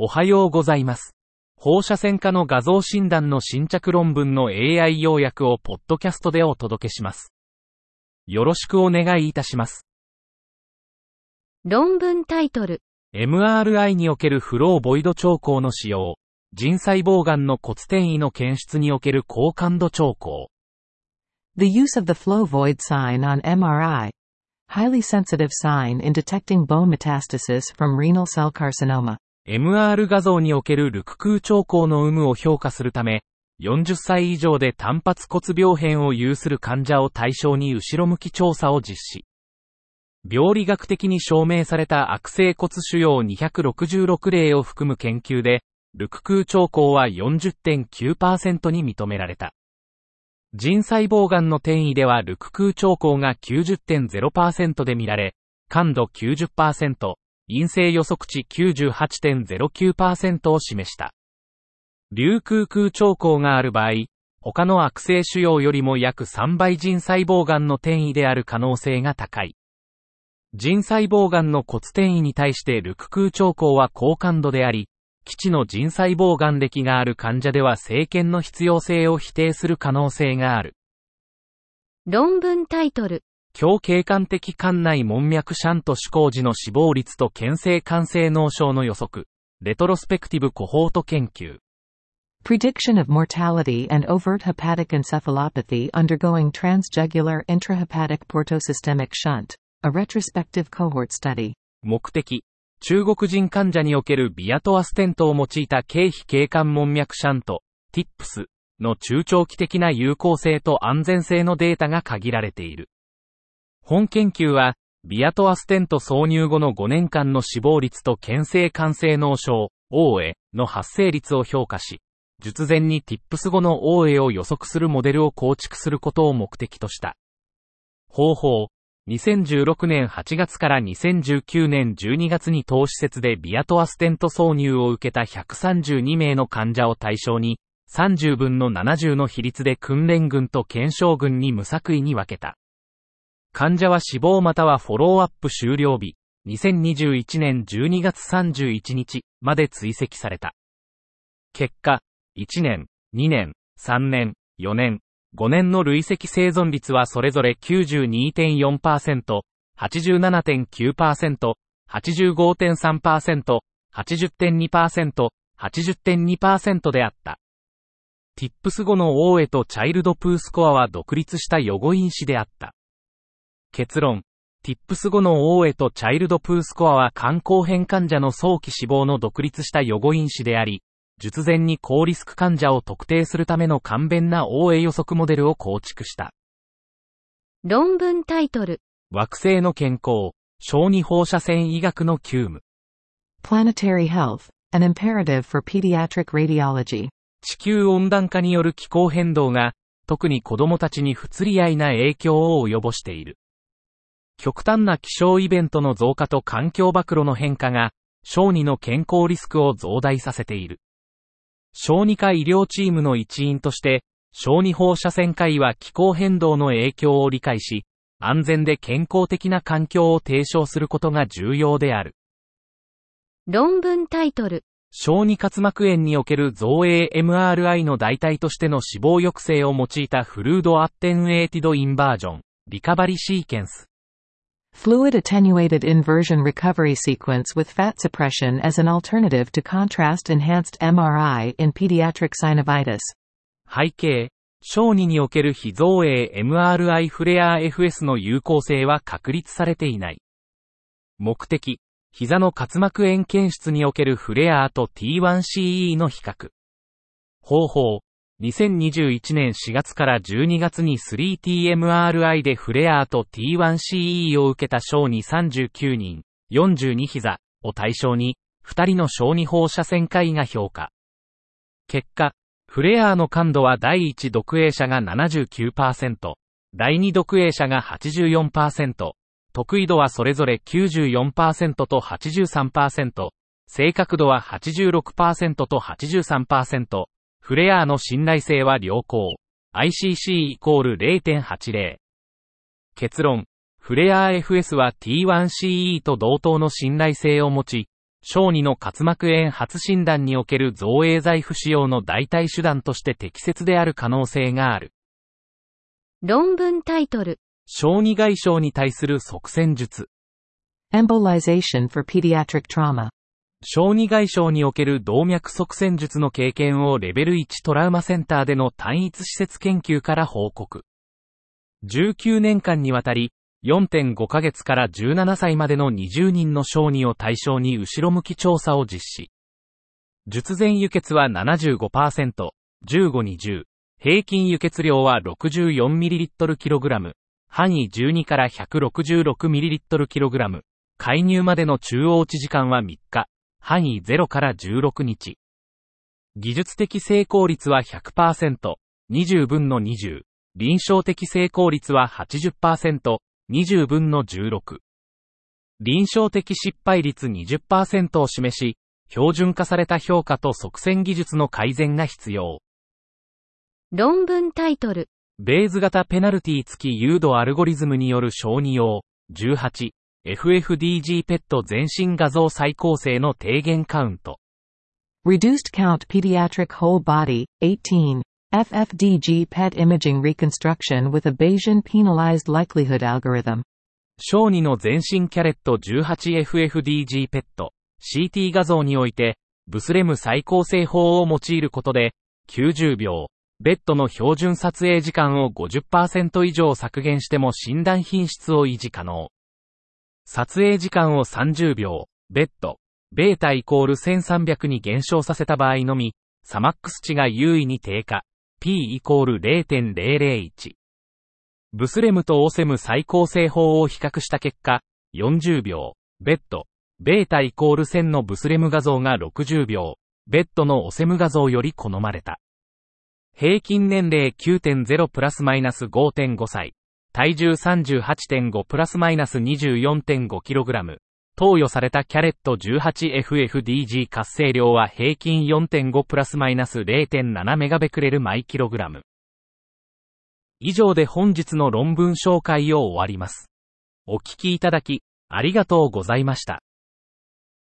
おはようございます。放射線科の画像診断の新着論文の AI 要約をポッドキャストでお届けします。よろしくお願いいたします。論文タイトル、MRI におけるフローボイド兆候の使用。腎細胞癌の骨転移の検出における高感度兆候。The use of the flow void sign on MRI. Highly sensitive sign in detecting bone metastasis from renal cell carcinoma. MR 画像における腹腔兆候の有無を評価するため、40歳以上で単発骨病変を有する患者を対象に後ろ向き調査を実施。病理学的に証明された悪性骨腫瘍266例を含む研究で、腹腔兆候は40.9%に認められた。腎細胞癌の転移では腹腔兆候が90.0%で見られ、感度90%、陰性予測値98.09%を示した。流空空兆候がある場合、他の悪性腫瘍よりも約3倍腎細胞癌の転移である可能性が高い。腎細胞癌の骨転移に対して腹腔兆候は高感度であり、基地の腎細胞癌歴がある患者では生検の必要性を否定する可能性がある。論文タイトル、強経管的管内門脈シャント施行時の死亡率と検性肝性脳症の予測。レトロスペクティブコホート研究。Prediction of mortality and overt hepatic encephalopathy undergoing transjugular intrahepatic portosystemic shunt. A retrospective cohort study. 目的。中国人患者におけるビアトアステントを用いた経費経管門脈シャント、TIPS の中長期的な有効性と安全性のデータが限られている。本研究は、ビアトアステント挿入後の5年間の死亡率と検性肝性脳症、大江の発生率を評価し、術前に TIPS 後の大江を予測するモデルを構築することを目的とした。方法。2016年8月から2019年12月に当施設でビアトアステント挿入を受けた132名の患者を対象に、30分の70の比率で訓練群と検証群に無作為に分けた。患者は死亡またはフォローアップ終了日、2021年12月31日まで追跡された。結果、1年、2年、3年、4年、5年の累積生存率はそれぞれ92.4%、87.9%、85.3%、80.2%、80.2%であった。TIPS 後の大江とチャイルドプースコアは独立した予後因子であった。結論。TIPS 後の大江とチャイルドプースコアは肝硬変患者の早期死亡の独立した予後因子であり、術前に高リスク患者を特定するための簡便な OA 予測モデルを構築した。論文タイトル、惑星の健康、小児放射線医学の急務。Planetary health. An imperative for pediatric radiology. 地球温暖化による気候変動が、特に子供たちに不釣り合いな影響を及ぼしている。極端な気象イベントの増加と環境暴露の変化が、小児の健康リスクを増大させている。小児科医療チームの一員として、小児放射線科医は気候変動の影響を理解し、安全で健康的な環境を提唱することが重要である。論文タイトル、小児滑膜炎における造影 MRI の代替としての死亡抑制を用いたフルードアッテンエーティドインバージョン、リカバリシーケンス。Fluid attenuated inversion recovery sequence with fat suppression as an alternative to contrast enhanced MRI in pediatric synovitis. 背景、小児における非造影 MRI フレア FS の有効性は確立されていない。目的、膝の滑膜炎検出におけるフレアと T1CE の比較。方法、2021年4月から12月に 3TMRI でフレアーと T1CE を受けた小児39人、42膝を対象に、2人の小児放射線科医が評価。結果、フレアーの感度は第1読影者が79%、第2読影者が84%、得意度はそれぞれ94%と83%、正確度は86%と83%、フレアの信頼性は良好。ICC イコール0.80。結論。フレア FS は T1CE と同等の信頼性を持ち、小児の滑膜炎初診断における造影剤不使用の代替手段として適切である可能性がある。論文タイトル。小児外傷に対する側線術。Embolization for pediatric trauma. 小児外傷における動脈側線術の経験をレベル1トラウマセンターでの単一施設研究から報告。19年間にわたり、4.5ヶ月から17歳までの20人の小児を対象に後ろ向き調査を実施。術前輸血は75%、15-20。平均輸血量は 64ml/kg。範囲12から 166ml/kg。介入までの中央値時間は3日。範囲0から16日。技術的成功率は100%、20分の20。臨床的成功率は80%、20分の16。臨床的失敗率20%を示し、標準化された評価と側線技術の改善が必要。論文タイトル。ベーズ型ペナルティ付き誘導アルゴリズムによる小児用、18、FFDG ペット全身画像再構成の低減カウント。Reduced count pediatric whole body, 18. FFDG PET imaging reconstruction with a Bayesian penalized likelihood algorithm. 小児の全身キャレット 18FFDG ペット、CT 画像において、ブスレム再構成法を用いることで、90秒、ベッドの標準撮影時間を50%以上削減しても診断品質を維持可能。撮影時間を30秒、ベッド、ベータイコール1300に減少させた場合のみ、サマックス値が優位に低下、P イコール0.001。ブスレムとオセム再構成法を比較した結果、40秒、ベッド、ベータイコール1000のブスレム画像が60秒、ベッドのオセム画像より好まれた。平均年齢9.0プラスマイナス5.5歳。体重38.5プラスマイナス 24.5kg。投与されたキャレット 18FFDG 活性量は平均4.5プラスマイナス0.7メガベクレルマイキログラム。以上で本日の論文紹介を終わります。お聞きいただき、ありがとうございました。